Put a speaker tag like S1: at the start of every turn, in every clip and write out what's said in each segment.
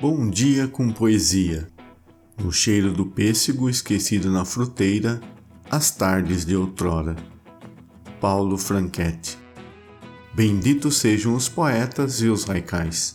S1: Bom dia com poesia. No cheiro do pêssego esquecido na fruteira, as tardes de outrora. Paulo Franchetti. Benditos sejam os poetas e os raicais.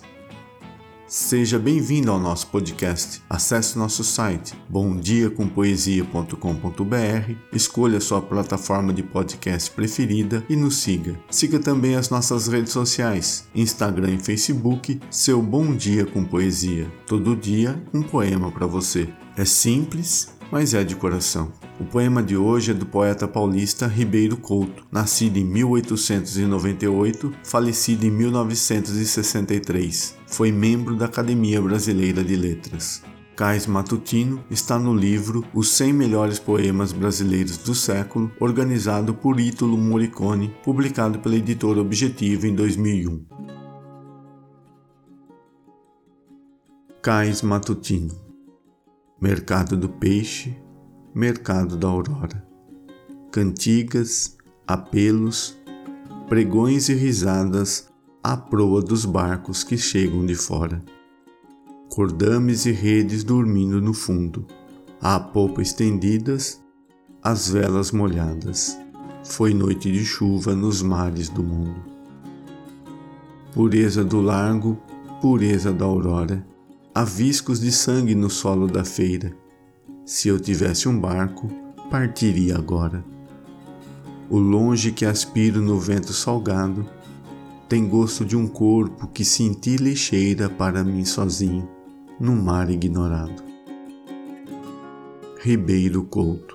S1: Seja bem-vindo ao nosso podcast. Acesse nosso site bomdiacompoesia.com.br, escolha sua plataforma de podcast preferida e nos siga. Siga também as nossas redes sociais, Instagram e Facebook, seu Bom Dia com Poesia. Todo dia um poema para você. É simples, mas é de coração. O poema de hoje é do poeta paulista Ribeiro Couto, nascido em 1898, falecido em 1963. Foi membro da Academia Brasileira de Letras. Cais Matutino está no livro Os 100 Melhores Poemas Brasileiros do Século, organizado por Ítalo Morricone, publicado pela editora Objetivo em 2001. Cais Matutino Mercado do Peixe, Mercado da Aurora. Cantigas, apelos, pregões e risadas à proa dos barcos que chegam de fora. Cordames e redes dormindo no fundo, à popa estendidas, as velas molhadas. Foi noite de chuva nos mares do mundo. Pureza do largo, pureza da aurora, há viscos de sangue no solo da feira se eu tivesse um barco, partiria agora. O longe que aspiro no vento salgado tem gosto de um corpo que cintila e cheira para mim sozinho, no mar ignorado. Ribeiro Couto